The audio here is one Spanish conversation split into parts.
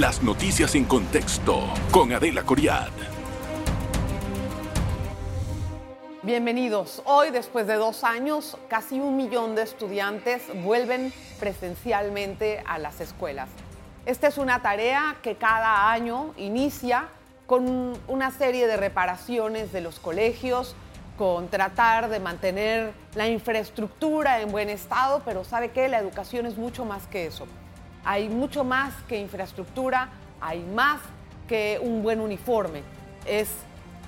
Las noticias en contexto con Adela Coriad. Bienvenidos. Hoy, después de dos años, casi un millón de estudiantes vuelven presencialmente a las escuelas. Esta es una tarea que cada año inicia con una serie de reparaciones de los colegios, con tratar de mantener la infraestructura en buen estado, pero sabe que la educación es mucho más que eso. Hay mucho más que infraestructura, hay más que un buen uniforme. Es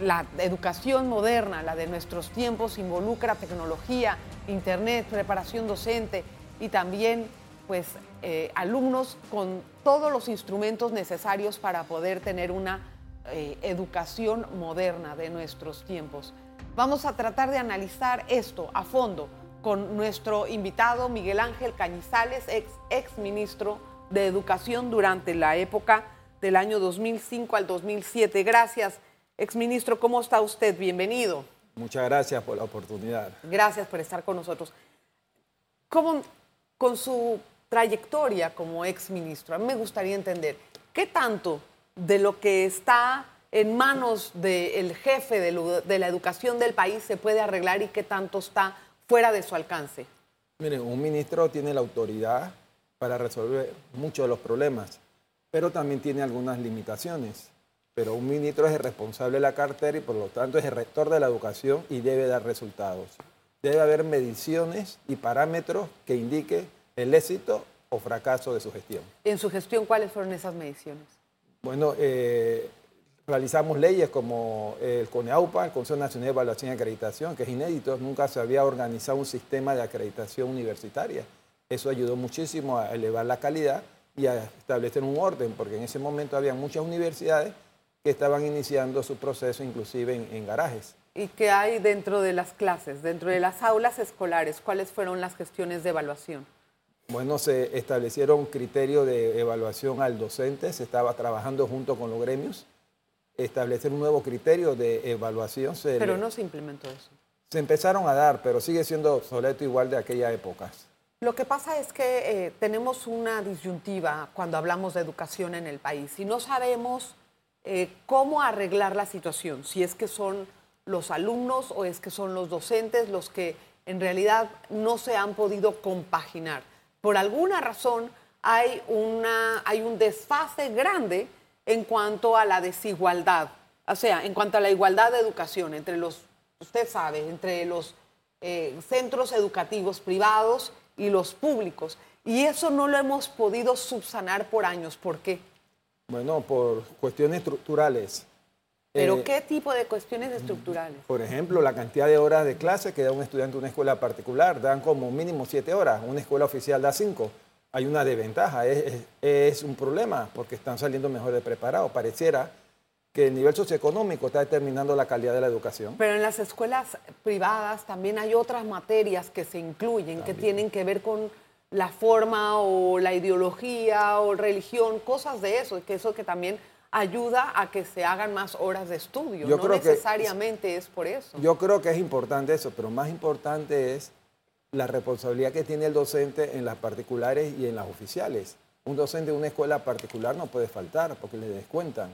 la educación moderna, la de nuestros tiempos, involucra tecnología, internet, preparación docente y también pues eh, alumnos con todos los instrumentos necesarios para poder tener una eh, educación moderna de nuestros tiempos. Vamos a tratar de analizar esto a fondo con nuestro invitado Miguel Ángel Cañizales, ex, ex ministro de Educación durante la época del año 2005 al 2007. Gracias. Exministro, ¿cómo está usted? Bienvenido. Muchas gracias por la oportunidad. Gracias por estar con nosotros. ¿Cómo, con su trayectoria como exministro, a mí me gustaría entender qué tanto de lo que está en manos del jefe de, de, la educación del país se puede arreglar y qué tanto está fuera de su alcance? Mire, un ministro tiene la autoridad para resolver muchos de los problemas, pero también tiene algunas limitaciones pero un ministro es el responsable de la cartera y por lo tanto es el rector de la educación y debe dar resultados. Debe haber mediciones y parámetros que indiquen el éxito o fracaso de su gestión. En su gestión, ¿cuáles fueron esas mediciones? Bueno, eh, realizamos leyes como el CONEAUPA, el Consejo Nacional de Evaluación y Acreditación, que es inédito, nunca se había organizado un sistema de acreditación universitaria. Eso ayudó muchísimo a elevar la calidad y a establecer un orden, porque en ese momento había muchas universidades que estaban iniciando su proceso inclusive en, garajes. ¿Y qué hay dentro de las clases, dentro de las aulas escolares? ¿Cuáles fueron las gestiones de evaluación? Bueno, se establecieron criterios de evaluación al docente, se estaba trabajando junto con los gremios, establecer un nuevo criterio de evaluación. pero no se implementó eso. Se empezaron a dar, pero sigue siendo obsoleto igual de aquella época. Lo que pasa es que eh, tenemos una disyuntiva cuando hablamos de educación en el país y no sabemos eh, cómo arreglar la situación, si es que son los alumnos o es que son los docentes los que en realidad no se han podido compaginar. Por alguna razón hay, una, hay un desfase grande en cuanto a la desigualdad, o sea, en cuanto a la igualdad de educación entre los, usted sabe, entre los eh, centros educativos privados y los públicos. Y eso no lo hemos podido subsanar por años. ¿Por qué? Bueno, por cuestiones estructurales. ¿Pero eh, qué tipo de cuestiones estructurales? Por ejemplo, la cantidad de horas de clase que da un estudiante en una escuela particular. Dan como mínimo siete horas, una escuela oficial da cinco. Hay una desventaja, es, un problema porque están saliendo mejor de preparados. Pareciera que el nivel socioeconómico está determinando la calidad de la educación. Pero en las escuelas privadas también hay otras materias que se incluyen, que tienen que ver con la forma o la ideología o religión, cosas de eso, que eso que también ayuda a que se hagan más horas de estudio. no necesariamente es por eso. Yo creo que es importante eso, pero más importante es la responsabilidad que tiene el docente en las particulares y en las oficiales. Un docente de una escuela particular no puede faltar porque le descuentan.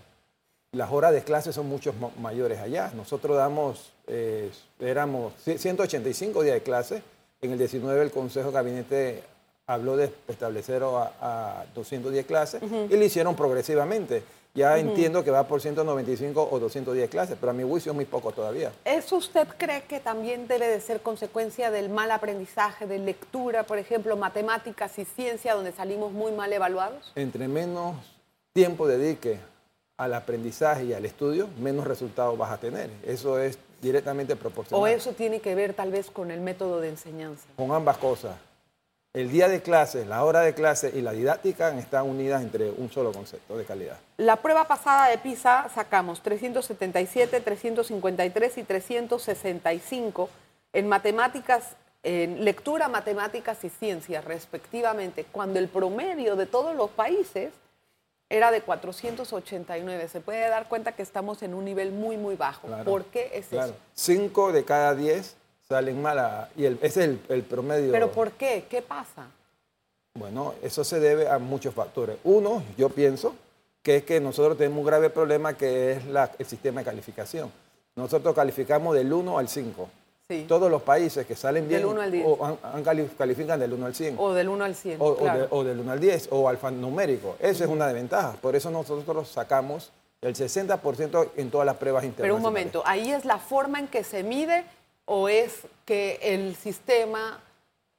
Las horas de clase son mucho mayores allá. Nosotros damos, eh, éramos 185 días de clase. En el 19 el Consejo de Gabinete habló de establecer a, 210 clases y lo hicieron progresivamente. Ya entiendo que va por 195 o 210 clases, pero a mi juicio es muy poco todavía. ¿Eso usted cree que también debe de ser consecuencia del mal aprendizaje de lectura, por ejemplo, matemáticas y ciencia, donde salimos muy mal evaluados? Entre menos tiempo dedique al aprendizaje y al estudio, menos resultados vas a tener. Eso es directamente proporcional. ¿O eso tiene que ver tal vez con el método de enseñanza? Con ambas cosas el día de clase, la hora de clase y la didáctica están unidas entre un solo concepto de calidad. La prueba pasada de PISA sacamos 377, 353 y 365 en matemáticas, en lectura, matemáticas y ciencias respectivamente, cuando el promedio de todos los países era de 489. Se puede dar cuenta que estamos en un nivel muy, muy bajo. ¿Por qué es eso? Cinco de cada diez salen mal y ese es el, promedio. ¿Pero por qué? ¿Qué pasa? qué qué pasa qué pasa pero por qué qué pasa bueno eso se debe a muchos factores. Uno, yo pienso, yo pienso, que es el, el promedio. pero por qué qué pasa? bueno eso se debe a muchos factores. uno, yo pienso, que es pero que nosotros tenemos un grave problema que es la- el sistema de calificación. Nosotros calificamos del 1 al 5. Sí. Todos los países que salen bien Del 1 al 10. o han- han cali- califican del 1 al 100. O del 1 al 100. O, o claro. de- o del 1 al 10, o alfanumérico. Esa es una desventaja. Por eso nosotros sacamos el 60% en todas las pruebas Pero internacionales. un momento, ¿ahí es la forma en que se mide o es que el sistema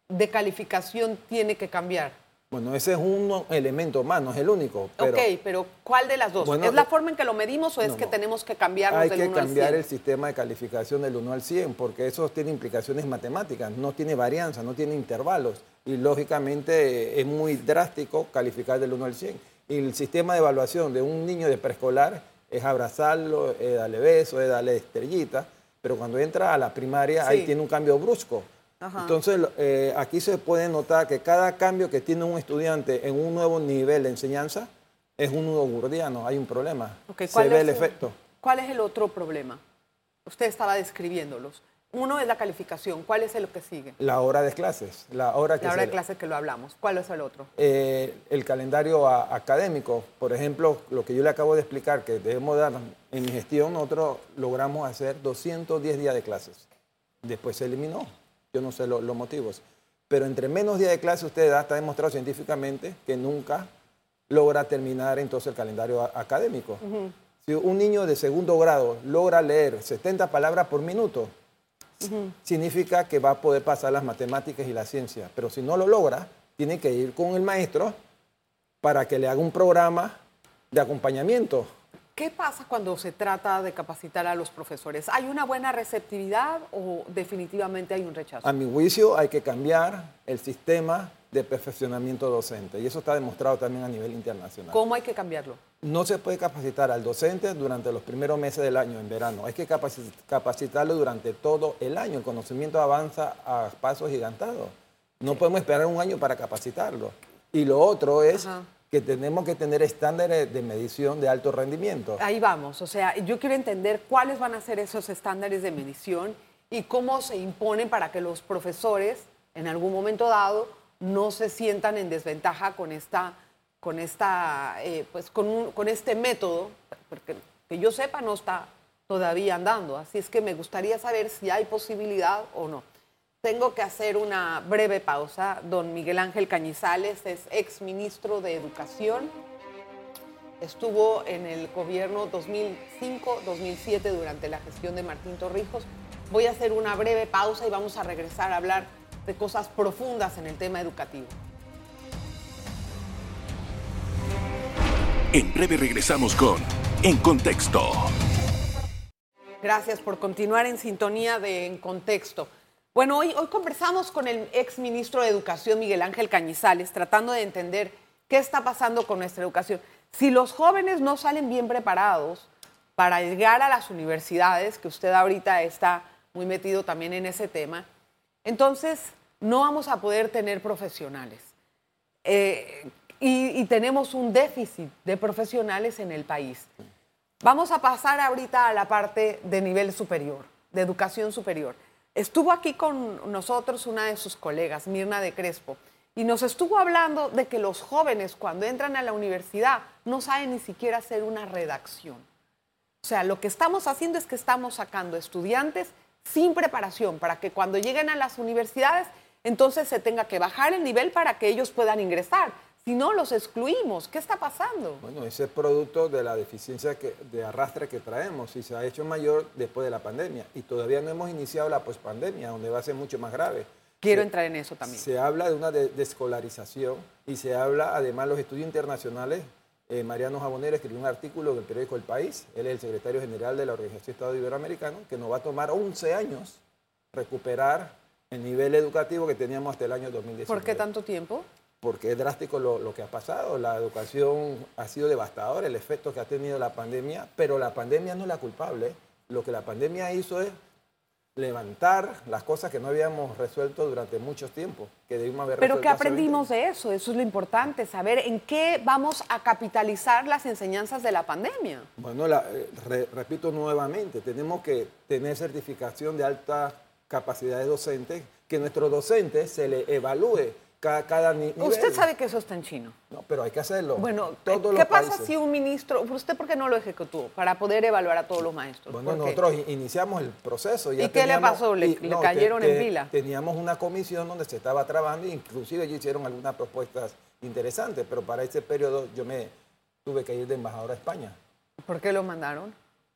de calificación tiene que cambiar? Bueno, ese es un elemento más, no es el único. Pero ok, pero ¿cuál de las dos? Bueno, ¿Es la eh, forma en que lo medimos o es no, que no. tenemos que cambiarnos hay del que 1 al 100? cambiar el sistema de calificación del 1 al 100, porque eso tiene implicaciones matemáticas, no tiene varianza, no tiene intervalos. Y lógicamente eh, es muy drástico calificar del 1 al 100. Y el sistema de evaluación de un niño de preescolar es abrazarlo, es darle besos, es darle estrellitas, pero cuando entra a la primaria ahí Sí. tiene un cambio brusco. Ajá. Entonces, eh, aquí se puede notar que cada cambio que tiene un estudiante en un nuevo nivel de enseñanza es un nudo gordiano, hay un problema. Se ¿cuál ve el el- efecto. ¿Cuál es el otro problema? Usted estaba describiéndolos. Uno es la calificación. ¿Cuál es el que sigue? La hora de clases, la hora que La hora de clase que lo hablamos. ¿Cuál es el otro? eh, el calendario a- académico. Por ejemplo, lo que yo le acabo de explicar, que debemos dar en mi gestión, nosotros logramos hacer 210 días de clases. Después se eliminó. Yo no sé lo- los motivos. Pero entre menos días de clase usted da, está demostrado científicamente que nunca logra terminar entonces el calendario a- académico. Si un niño de segundo grado logra leer 70 palabras por minuto, significa que va a poder pasar las matemáticas y la ciencia. Pero si no lo logra, tiene que ir con el maestro para que le haga un programa de acompañamiento. ¿Qué pasa cuando se trata de capacitar a los profesores? ¿Hay una buena receptividad o definitivamente hay un rechazo? A mi juicio hay que cambiar el sistema de perfeccionamiento docente y eso está demostrado también a nivel internacional. ¿Cómo hay que cambiarlo? No se puede capacitar al docente durante los primeros meses del año, en verano. Hay que capaci- capacitarlo durante todo el año. El conocimiento avanza a pasos gigantados. No podemos esperar un año para capacitarlo. Y lo otro es Ajá. que tenemos que tener estándares de medición de alto rendimiento. Ahí vamos. O sea, yo quiero entender cuáles van a ser esos estándares de medición y cómo se imponen para que los profesores, en algún momento dado, no se sientan en desventaja con esta, con esta, eh, pues con, con este método, porque que yo sepa no está todavía andando. Así es que me gustaría saber si hay posibilidad o no. Tengo que hacer una breve pausa. Don Miguel Ángel Cañizales es ex ministro de Educación. Estuvo en el gobierno 2005-2007 durante la gestión de Martín Torrijos. Voy a hacer una breve pausa y vamos a regresar a hablar de cosas profundas en el tema educativo. En breve regresamos con En Contexto. Gracias por continuar en sintonía de En Contexto. Bueno, hoy, hoy conversamos con el ex ministro de Educación, Miguel Ángel Cañizales, tratando de entender qué está pasando con nuestra educación. Si los jóvenes no salen bien preparados para llegar a las universidades, que usted ahorita está muy metido también en ese tema, entonces no vamos a poder tener profesionales. Eh, y, y tenemos un déficit de profesionales en el país. Vamos a pasar ahorita a la parte de nivel superior, de educación superior. Estuvo aquí con nosotros una de sus colegas, Mirna de Crespo, y nos estuvo hablando de que los jóvenes cuando entran a la universidad no saben ni siquiera hacer una redacción. O sea, lo que estamos haciendo es que estamos sacando estudiantes sin preparación para que cuando lleguen a las universidades, entonces se tenga que bajar el nivel para que ellos puedan ingresar. Si no, los excluimos. ¿Qué está pasando? Bueno, ese es producto de la deficiencia que- de arrastre que traemos y se ha hecho mayor después de la pandemia. Y todavía no hemos iniciado la pospandemia, donde va a ser mucho más grave. Quiero Se- entrar en eso también. Se habla de una de- descolarización y se habla, además, los estudios internacionales. Eh, Mariano Jabonero escribió un artículo en el periódico El País, él es el secretario general de la Organización de Estado Iberoamericano, que nos va a tomar 11 años recuperar el nivel educativo que teníamos hasta el año 2019. ¿Por qué tanto tiempo? Porque es drástico lo, lo que ha pasado. La educación ha sido devastadora, el efecto que ha tenido la pandemia, pero la pandemia no es la culpable. Lo que la pandemia hizo es levantar las cosas que no habíamos resuelto durante mucho tiempo, que debimos haber Pero resuelto ¿qué hace 20 aprendimos de eso? Eso es lo importante, saber en qué vamos a capitalizar las enseñanzas de la pandemia. Bueno, la- eh, re- repito nuevamente, tenemos que tener certificación de alta capacidad de docentes, que nuestros docentes se le evalúe cada, cada ni- nivel. Usted sabe que eso está en chino. No, pero hay que hacerlo. Bueno, Todos ¿qué los pasa países. si un ministro, ¿usted por qué no lo ejecutó? Para poder evaluar a todos los maestros. Bueno, nosotros in- iniciamos el proceso. ya ¿Y qué le pasó? ¿Le- le cayeron en pila? Teníamos una comisión donde se estaba trabajando e inclusive ellos hicieron algunas propuestas interesantes, pero para ese periodo yo me tuve que ir de embajador a España. ¿Por qué lo mandaron?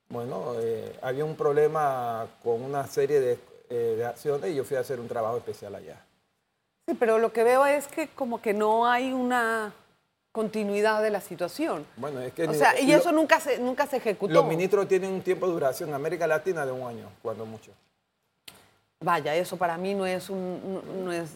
Bueno, eh, había un problema con una serie de, eh, de acciones y yo fui a hacer un trabajo especial allá. Sí, pero lo que veo es que como que no hay una continuidad de la situación. Bueno, es que O sea, y lo- eso nunca se, nunca se ejecutó. los ministros tienen un tiempo de duración en América Latina de un año, cuando mucho. Vaya, eso para mí no es un, no, no es,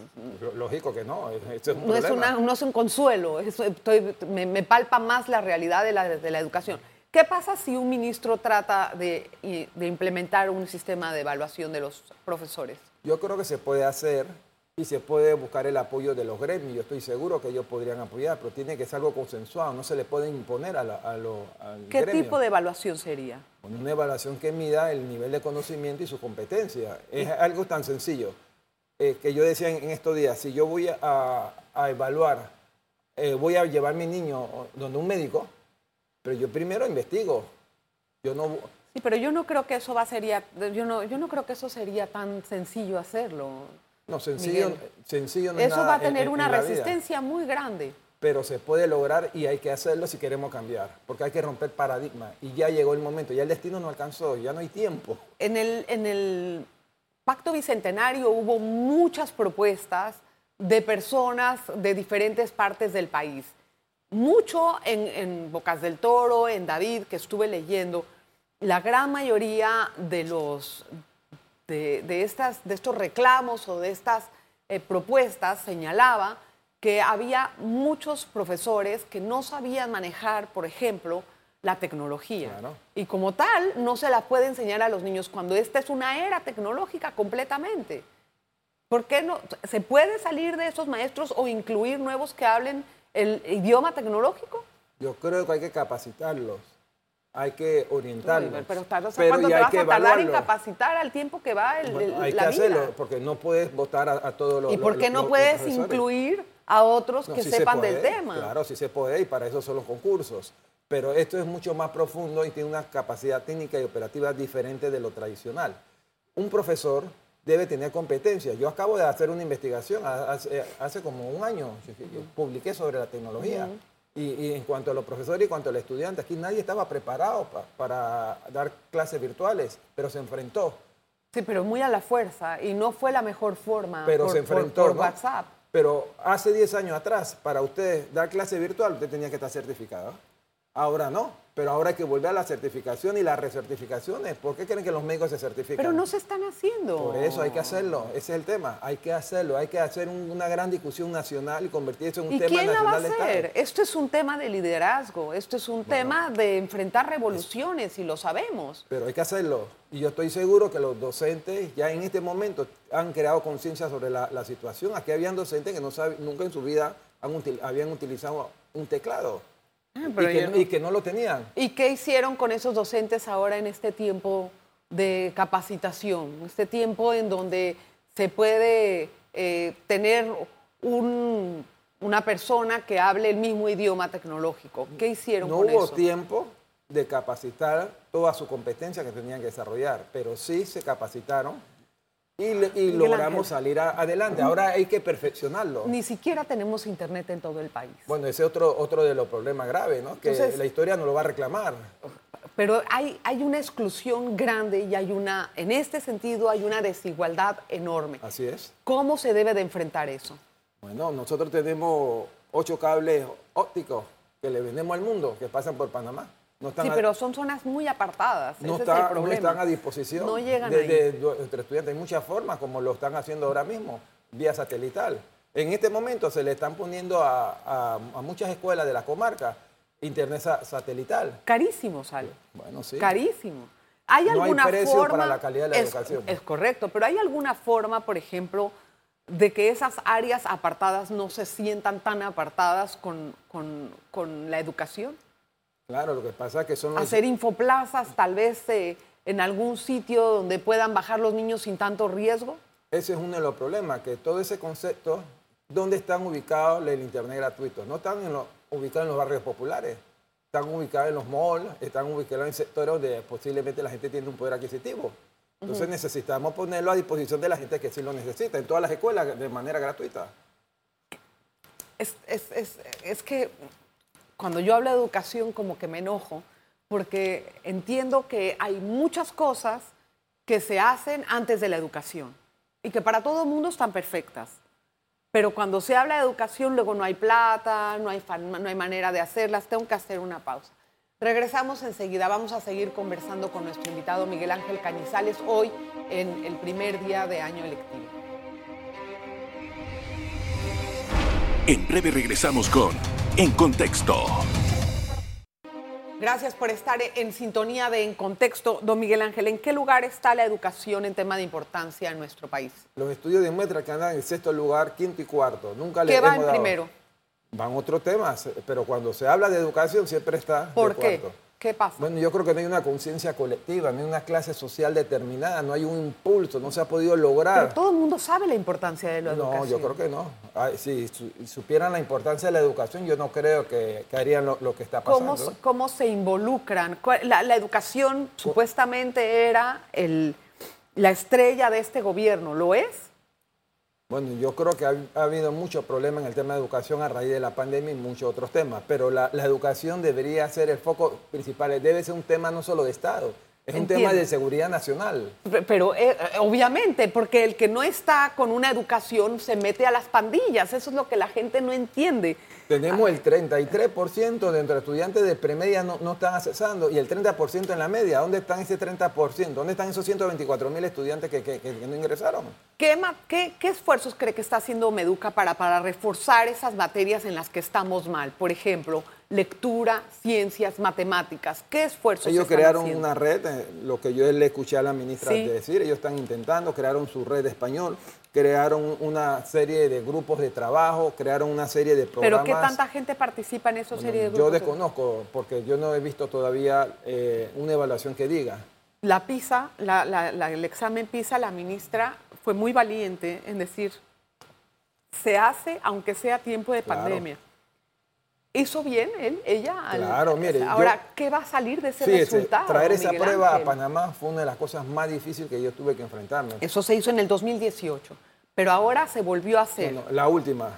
Lógico que no, eso es un no es, problema. una- no es un consuelo, es- estoy- me, me palpa más la realidad de la, de la educación. ¿Qué pasa si un ministro trata de, de implementar un sistema de evaluación de los profesores? Yo creo que se puede hacer y se puede buscar el apoyo de los gremios. Yo estoy seguro que ellos podrían apoyar, pero tiene que ser algo consensuado, no se le puede imponer a, la- a lo, al ¿Qué gremio. tipo de evaluación sería? Una evaluación que mida el nivel de conocimiento y su competencia. Es algo tan sencillo eh, que yo decía en, en estos días, si yo voy a, a evaluar, eh, voy a llevar a mi niño donde un médico, pero yo primero investigo. Yo no, Sí, pero yo no creo que eso va sería, yo no, yo no creo que eso sería tan sencillo hacerlo. no sencillo, Miguel. sencillo no es Eso nada va a en- tener en- una en la vida. resistencia muy grande. pero se puede lograr y hay que hacerlo si queremos cambiar, porque hay que romper paradigmas. Y ya llegó el momento, ya el destino no alcanzó, ya no hay tiempo. En el, en el Pacto Bicentenario hubo muchas propuestas de personas de diferentes partes del país. Mucho en, en Bocas del Toro, en David, que estuve leyendo, la gran mayoría de, los, de, de estas, de estos reclamos o de estas eh, propuestas señalaba que había muchos profesores que no sabían manejar, por ejemplo, la tecnología. Claro. Y como tal, no se la puede enseñar a los niños cuando esta es una era tecnológica completamente. ¿Por qué no? ¿Se puede salir de esos maestros o incluir nuevos que hablen el idioma tecnológico? Yo creo que hay que capacitarlos, hay que orientarlos. Pero, pero tardas- pero ¿cuánto y te hay vas que a tardar en capacitar al tiempo que va el, Bueno, el- hay la que vida? hacerlo, porque no puedes votar a, a todos los ¿Y por qué los- no puedes incluir a otros No, que se sepan del tema? Claro, sí se puede y para eso son los concursos. Pero esto es mucho más profundo y tiene una capacidad técnica y operativa diferente de lo tradicional. Un profesor debe tener competencia. Yo acabo de hacer una investigación ha- hace, hace como un año, yo publiqué sobre la tecnología. y, y en cuanto a los profesores y en cuanto a los estudiantes, aquí nadie estaba preparado pa- para dar clases virtuales, pero se enfrentó. Sí, pero muy a la fuerza y no fue la mejor forma Pero por, se por- enfrentó. por ¿no? WhatsApp. Pero hace 10 años atrás, para usted dar clase virtual, usted tenía que estar certificado. Ahora no, pero ahora hay que volver a la certificación y las recertificaciones. ¿Por qué creen que los médicos se certifican? Pero no se están haciendo. Por eso hay que hacerlo, ese es el tema. Hay que hacerlo, hay que hacer un- una gran discusión nacional y convertir eso en un ¿Y tema quién la va a nacional hacer? Esto es un tema de liderazgo, esto es un tema de enfrentar revoluciones y lo sabemos. Pero hay que hacerlo. Y yo estoy seguro que los docentes ya en este momento han creado conciencia sobre la, la situación. Aquí habían docentes que no saben, nunca en su vida han util- habían utilizado un teclado Ah, pero y, que, no- y que no lo tenían. ¿Y qué hicieron con esos docentes ahora en este tiempo de capacitación? Este tiempo en donde se puede eh, tener un- una persona que hable el mismo idioma tecnológico. ¿Qué hicieron No con hubo eso? tiempo de capacitar toda su competencia que tenían que desarrollar, pero sí se capacitaron y, logramos salir a- adelante. Ahora hay que perfeccionarlo. Ni siquiera tenemos internet en todo el país. Bueno, ese es otro, otro de los problemas graves, ¿no? Que Entonces- la historia no lo va a reclamar. Pero hay, hay una exclusión grande y hay una, en este sentido, hay una desigualdad enorme. Así es. ¿Cómo se debe de enfrentar eso? Bueno, nosotros tenemos ocho cables ópticos que le vendemos al mundo, que pasan por Panamá. No están Sí, a- pero son zonas muy apartadas. no, Ese está- es el no problema. están a disposición No llegan de, ahí. de nuestros estudiantes. Hay muchas formas, como lo están haciendo ahora mismo, vía satelital. En este momento se le están poniendo a, a- a muchas escuelas de la comarca internet sa- satelital. Carísimo sale. Bueno, sí. Carísimo. ¿Hay No hay alguna precio forma? para la calidad de la es, educación. Es correcto, pero ¿hay alguna forma, por ejemplo, de que esas áreas apartadas no se sientan tan apartadas con, con- con la educación? Claro, lo que pasa es que son los... Hacer infoplazas, tal vez eh, en algún sitio donde puedan bajar los niños sin tanto riesgo. Ese es uno de los problemas, que todo ese concepto ¿dónde están ubicados el Internet gratuito? No están en ubicados en los barrios populares, están ubicados en los malls, están ubicados en sectores donde posiblemente la gente tiene un poder adquisitivo. Entonces necesitamos ponerlo a disposición de la gente que sí lo necesita, en todas las escuelas de manera gratuita. Es, es- es- es que cuando yo hablo de educación como que me enojo, porque entiendo que hay muchas cosas que se hacen antes de la educación y que para todo el mundo están perfectas. Pero cuando se habla de educación, luego no hay plata, no hay, no hay manera de hacerlas. Tengo que hacer una pausa. Regresamos enseguida. Vamos a seguir conversando con nuestro invitado Miguel Ángel Cañizales hoy en el primer día de año electivo. En breve regresamos con En Contexto. Gracias por estar en sintonía de En Contexto. Don Miguel Ángel, ¿en qué lugar está la educación en tema de importancia en nuestro país? Los estudios demuestran que andan en sexto lugar, quinto y cuarto. Nunca le ¿Qué va hemos en dado- primero? Van otros temas, pero cuando se habla de educación siempre está ¿Por de qué? cuarto. ¿Qué pasa? Bueno, yo creo que no hay una conciencia colectiva, no hay una clase social determinada, no hay un impulso, no se ha podido lograr. Pero todo el mundo sabe la importancia de la No, educación. yo creo que no. Ay, si su- supieran la importancia de la educación, yo no creo que, que harían lo, lo que está pasando. ¿Cómo, cómo se involucran? ¿Cuál- La, la educación supuestamente era el, la estrella de este gobierno. ¿Lo es? Bueno, yo creo que ha, ha habido muchos problemas en el tema de educación a raíz de la pandemia y muchos otros temas, pero la educación debería ser el foco principal, debe ser un tema no solo de Estado, es un tema de seguridad nacional. Pe- Pero eh, eh, obviamente, porque el que no está con una educación se mete a las pandillas. Eso es lo que la gente no entiende. Tenemos el 33% de entre estudiantes de premedia no, no están accesando y el 30% en la media. ¿Dónde están ese 30%? ¿Dónde están esos 124 mil estudiantes que, que- no ingresaron? ¿Qué, qué- qué esfuerzos cree que está haciendo Meduca para, para reforzar esas materias en las que estamos mal? Por ejemplo, lectura, ciencias, matemáticas. ¿Qué esfuerzos Ellos están crearon haciendo? una red, eh, lo que yo le escuché a la ministra Sí. decir, ellos están intentando, crearon su red de español, crearon una serie de grupos de trabajo, crearon una serie de ¿Pero programas. qué tanta gente participa en esa Bueno, serie de grupos? yo desconozco, porque yo no he visto todavía eh, una evaluación que diga. La PISA, la- la- la- el examen PISA, la ministra fue muy valiente en decir, se hace aunque sea tiempo de Claro. pandemia. ¿Hizo bien él, ella? al- Claro, mire, Ahora, yo- ¿qué va a salir de ese Sí, ese- resultado? traer esa Miguel prueba Ángel? a Panamá fue una de las cosas más difíciles que yo tuve que enfrentarme. Eso se hizo en el 2018, pero ahora se volvió a hacer. No, no, la última.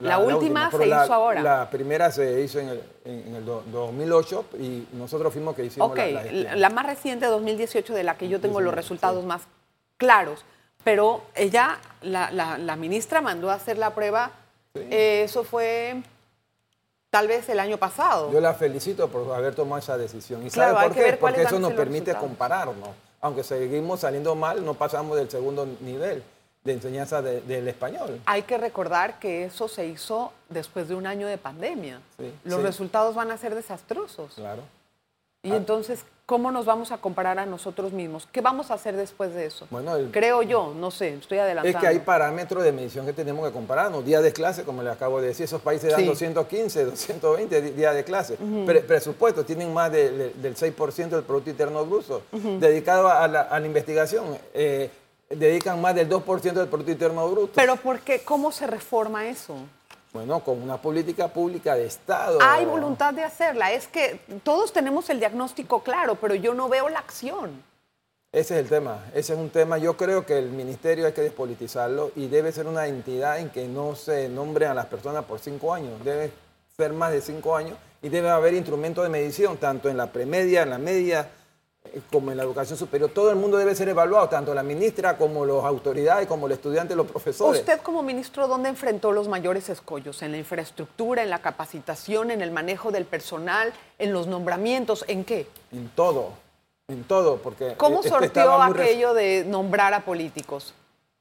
La última se la- hizo ahora. La primera se hizo en el, en- el do- 2008 y nosotros fuimos que hicimos ok, la, la más reciente, 2018, de la que yo tengo los 2018, resultados sí. más claros, pero ella, la, ministra mandó a hacer la prueba, Sí. eh, eso fue tal vez el año pasado. Yo la felicito por haber tomado esa decisión. ¿Y Claro, sabe por qué? Porque eso nos permite resultados. compararnos. Aunque seguimos saliendo mal, no pasamos del segundo nivel de enseñanza de- del español. Hay que recordar que eso se hizo después de un año de pandemia. Sí, Los sí. resultados van a ser desastrosos. Claro. Y entonces, ¿cómo nos vamos a comparar a nosotros mismos? ¿Qué vamos a hacer después de eso? Bueno, el- Creo yo, no sé, estoy Es adelantando. que hay parámetros de medición que tenemos que compararnos. Días de clase, como le acabo de decir, esos países dan Sí. 215, 220 di- días de clase. Pre- presupuesto, tienen más de- de- del 6% del Producto Interno Bruto. Dedicado a la, a la investigación, eh, dedican más del 2% del Producto Interno Bruto. Pero ¿por qué? ¿Cómo se reforma eso? Bueno, con una política pública de Estado. Hay voluntad de hacerla. Es que todos tenemos el diagnóstico claro, pero yo no veo la acción. Ese es el tema, ese es un tema, yo creo que el ministerio hay que despolitizarlo y debe ser una entidad en que no se nombre a las personas por cinco años, debe ser más de cinco años y debe haber instrumentos de medición, tanto en la premedia, en la media, como en la educación superior. Todo el mundo debe ser evaluado, tanto la ministra como las autoridades, como el estudiante, los profesores. Usted como ministro, ¿dónde enfrentó los mayores escollos? ¿En la infraestructura, en la capacitación, en el manejo del personal, en los nombramientos? ¿En qué? En todo, en todo, porque... ¿Cómo eh, este sorteó aquello de nombrar a políticos?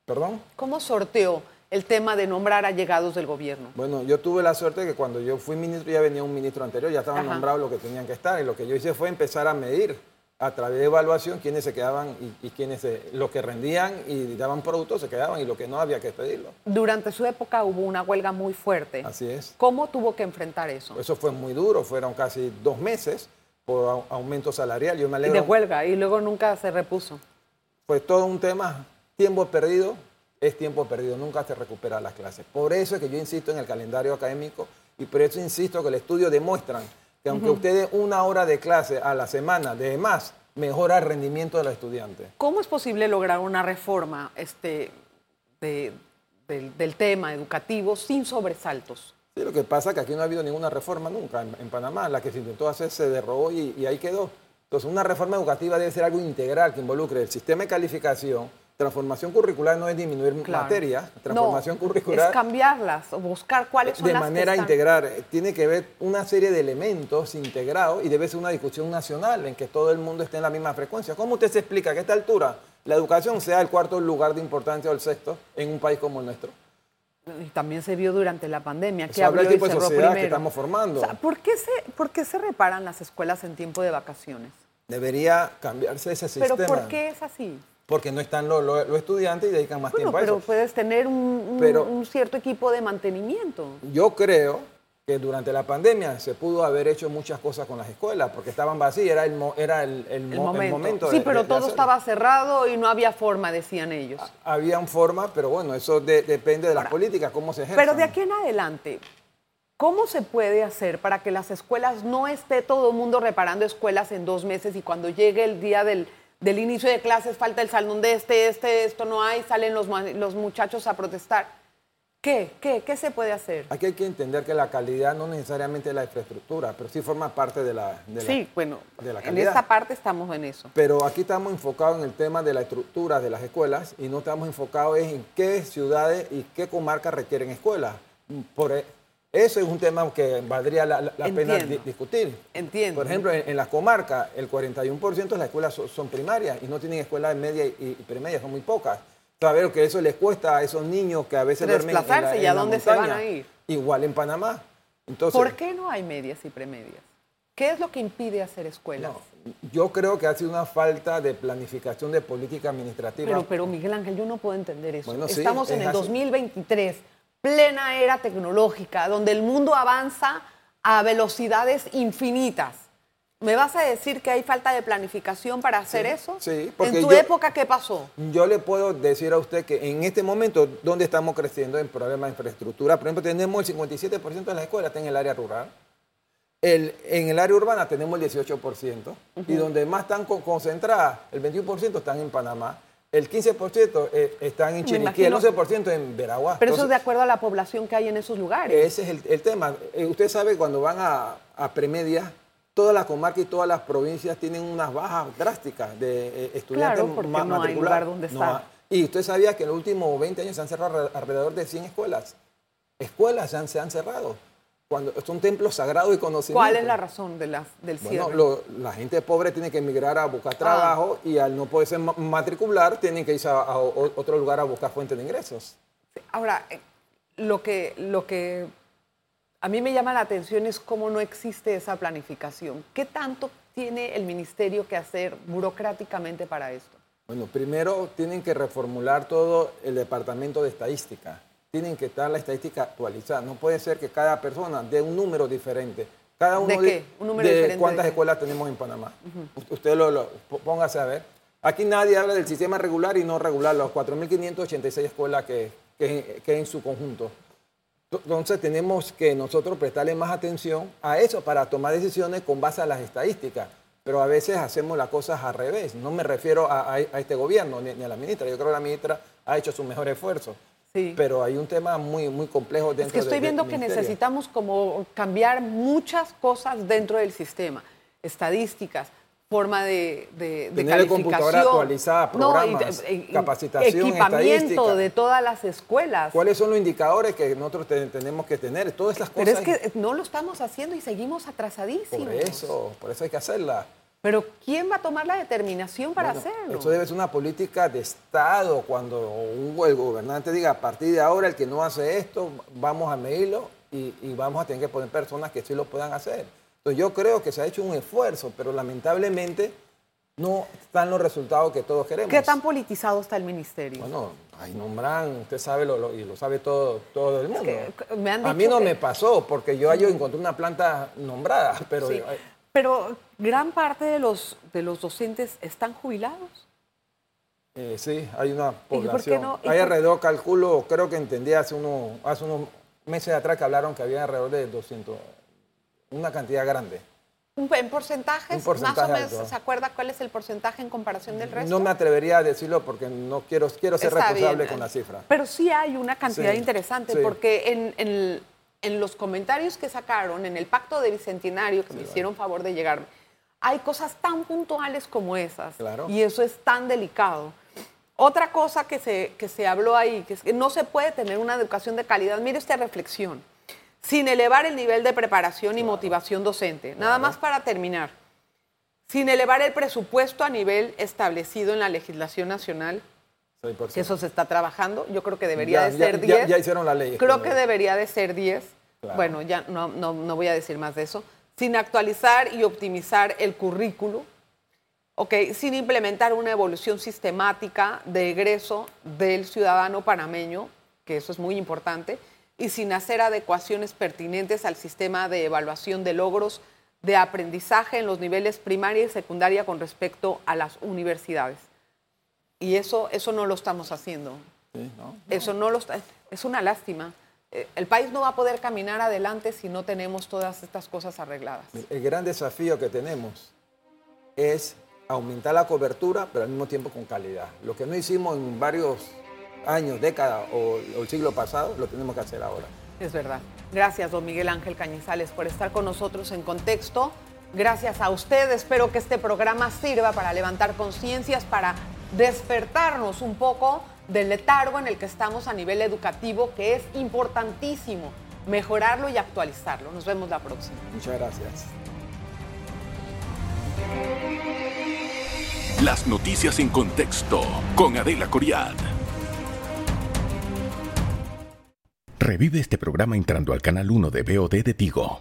¿Perdón? ¿Cómo sorteó el tema de nombrar a llegados del gobierno? Bueno, yo tuve la suerte de que cuando yo fui ministro ya venía un ministro anterior, ya estaban Ajá. nombrados los que tenían que estar. Y lo que yo hice fue empezar a medir a través de evaluación quiénes se quedaban y, y quiénes se- los que rendían y daban productos se quedaban y lo que no había que pedirlo. Durante su época hubo una huelga muy fuerte. Así es. ¿Cómo tuvo que enfrentar eso? Eso fue muy duro, fueron casi dos meses por au- aumento salarial. Yo me Y de alegro. huelga, y luego nunca se repuso. Fue todo un tema, tiempo perdido, es tiempo perdido, nunca se recupera las clases. Por eso es que yo insisto en el calendario académico y por eso insisto que el estudio demuestran que aunque usted dé una hora de clase a la semana de más, mejora el rendimiento de los estudiantes. ¿Cómo es posible lograr una reforma este, del, tema educativo sin sobresaltos? Sí, lo que pasa es que aquí no ha habido ninguna reforma nunca en, Panamá. La que se intentó hacer se derrobó y, y ahí quedó. Entonces, una reforma educativa debe ser algo integral que involucre el sistema de calificación, Transformación curricular no es disminuir materia, transformación curricular es cambiarlas, o buscar cuáles son de las manera integral. Tiene que ver una serie de elementos integrados y debe ser una discusión nacional en que todo el mundo esté en la misma frecuencia. ¿Cómo usted se explica que a esta altura la educación sea el cuarto lugar de importancia o el sexto en un país como el nuestro? Y también se vio durante la pandemia. que habla el tipo de sociedad que estamos formando. ¿por, qué se, ¿Por qué se reparan las escuelas en tiempo de vacaciones? Debería cambiarse ese sistema. ¿Pero por qué es así? Porque no están los, estudiantes y dedican más tiempo a eso. Pero puedes tener un, cierto equipo de mantenimiento. Yo creo que durante la pandemia se pudo haber hecho muchas cosas con las escuelas, porque estaban vacías, era el, era el, momento. Sí, pero todo estaba cerrado y no había forma, decían ellos. Había una forma, pero bueno, eso depende de las políticas, cómo se ejercen. Pero de aquí en adelante, ¿Cómo se puede hacer para que las escuelas no esté todo el mundo reparando escuelas en dos meses y cuando llegue el día del, del inicio de clases falta el salón de este, este, esto no hay, salen los, los muchachos a protestar. ¿Qué? ¿Qué? ¿Qué se puede hacer? Aquí hay que entender que la calidad no necesariamente es la infraestructura, pero sí forma parte de la, de sí, bueno, en esta parte estamos en eso. Pero aquí estamos enfocados en el tema de la estructura de las escuelas y no estamos enfocados en qué ciudades y qué comarcas requieren escuelas. Por, e, eso es un tema que valdría la, pena discutir. Entiendo. Por ejemplo, en, las comarcas, el 41% de las escuelas son, primarias y no tienen escuelas media y, y premedia, son muy pocas. Saber que eso les cuesta a esos niños que a veces duermen en la, y a dónde se van a ir. Igual en Panamá. Entonces, ¿Por qué no hay medias y premedias? ¿Qué es lo que impide hacer escuelas? yo creo que ha sido una falta de planificación de política administrativa. Pero, pero Miguel Ángel, yo no puedo entender eso. Estamos en el 2023 plena era tecnológica, donde el mundo avanza a velocidades infinitas. ¿Me vas a decir que hay falta de planificación para hacer eso? Sí, porque ¿En tu época qué pasó? Yo le puedo decir a usted que en este momento, donde estamos creciendo en problemas de infraestructura, por ejemplo, tenemos el 57% de las escuelas está en el área rural. El, en el área urbana tenemos el 18%, y donde más están concentradas, el 21% están en Panamá el 15% eh, están en Chiriquí, el 11% en Veraguas. Pero eso es de acuerdo a la población que hay en esos lugares. Ese es el, tema. Eh, usted sabe, cuando van a, a premedia, todas las comarcas y todas las provincias tienen unas bajas drásticas de eh, estudiantes claro, porque no hay lugar donde estar. y usted sabía que en los últimos 20 años se han cerrado alrededor de 100 escuelas. Escuelas se han cerrado cuando son templos sagrados y conocimiento. ¿Cuál es la razón de del cierre? Bueno, la gente pobre tiene que emigrar a buscar ah. trabajo y al no poderse matricular tienen que irse a, otro lugar a buscar fuentes de ingresos. Ahora, eh, lo que, lo que a mí me llama la atención es cómo no existe esa planificación. ¿Qué tanto tiene el ministerio que hacer burocráticamente para esto? Bueno, primero tienen que reformular todo el departamento de estadística tienen que estar la estadística actualizada. No puede ser que cada persona dé un número diferente. Cada uno ¿De qué? ¿Un número de cuántas escuelas tenemos en Panamá. Usted lo, póngase a ver. Aquí nadie habla del sistema regular y no regular, las 4.586 escuelas que, que, que en su conjunto. Entonces tenemos que nosotros prestarle más atención a eso para tomar decisiones con base a las estadísticas. Pero a veces hacemos las cosas al revés. No me refiero a, este gobierno ni, a la ministra. Yo creo que la ministra ha hecho su mejor esfuerzo. Pero hay un tema muy, muy complejo dentro Es que estoy viendo que necesitamos como cambiar muchas cosas dentro del sistema. Estadísticas, forma de, de, de Tener computadora actualizada, programas, capacitación, equipamiento de todas las escuelas. ¿Cuáles son los indicadores que nosotros tenemos que tener? Todas estas cosas. Pero es que no lo estamos haciendo y seguimos atrasadísimos. Por eso, por eso hay que hacerla. Pero ¿quién va a tomar la determinación para hacerlo? Eso debe ser una política de Estado. Cuando el gobernante diga, a partir de ahora el que no hace esto, vamos a medirlo y, vamos a tener que poner personas que sí lo puedan hacer. Entonces yo creo que se ha hecho un esfuerzo, pero lamentablemente no están los resultados que todos queremos. ¿Qué tan politizado está el ministerio? Bueno, ahí nombran, usted sabe lo, y lo sabe todo, todo el mundo. a mí no me pasó, porque yo, yo encontré una planta nombrada, pero... Pero gran parte de los, de los docentes están jubilados. Eh, sí, hay una población. No? Hay alrededor, calculo, creo que entendí hace, uno, hace unos meses atrás que hablaron que había alrededor de 200, una cantidad grande. ¿En porcentajes? más o menos, ¿se acuerda cuál es el porcentaje en comparación del resto? No me atrevería a decirlo porque no quiero, quiero ser responsable con la cifra. Pero sí hay una cantidad interesante porque en, en, los comentarios que sacaron, en el pacto de Bicentenario, que me hicieron favor de llegarme, hay cosas tan puntuales como esas. Y eso es tan delicado. Otra cosa que se, que se habló ahí, que es que no se puede tener una educación de calidad. Mire esta reflexión sin elevar el nivel de preparación y motivación docente. Nada más para terminar, sin elevar el presupuesto a nivel establecido en la legislación nacional, que eso se está trabajando, yo creo que debería de ser 10. Ya, hicieron la ley. Creo que debería de ser 10. Bueno, ya no, no, no voy a decir más de eso. Sin actualizar y optimizar el currículo, Okay, sin implementar una evolución sistemática de egreso del ciudadano panameño, que eso es muy importante, y sin hacer adecuaciones pertinentes al sistema de evaluación de logros de aprendizaje en los niveles primaria y secundaria con respecto a las universidades. Y eso, eso no lo estamos haciendo. Eso no lo es una lástima. Eh, el país no va a poder caminar adelante si no tenemos todas estas cosas arregladas. El gran desafío que tenemos es aumentar la cobertura, pero al mismo tiempo con calidad. Lo que no hicimos en varios años, décadas o, el siglo pasado, lo tenemos que hacer ahora. Es verdad. Gracias, don Miguel Ángel Cañizales, por estar con nosotros en contexto. Gracias a usted. Espero que este programa sirva para levantar conciencias, para despertarnos un poco del letargo en el que estamos a nivel educativo, que es importantísimo mejorarlo y actualizarlo. Nos vemos la próxima. Muchas gracias. Las noticias en contexto con Adela Coriad. Revive este programa entrando al canal 1 de BOD de Tigo.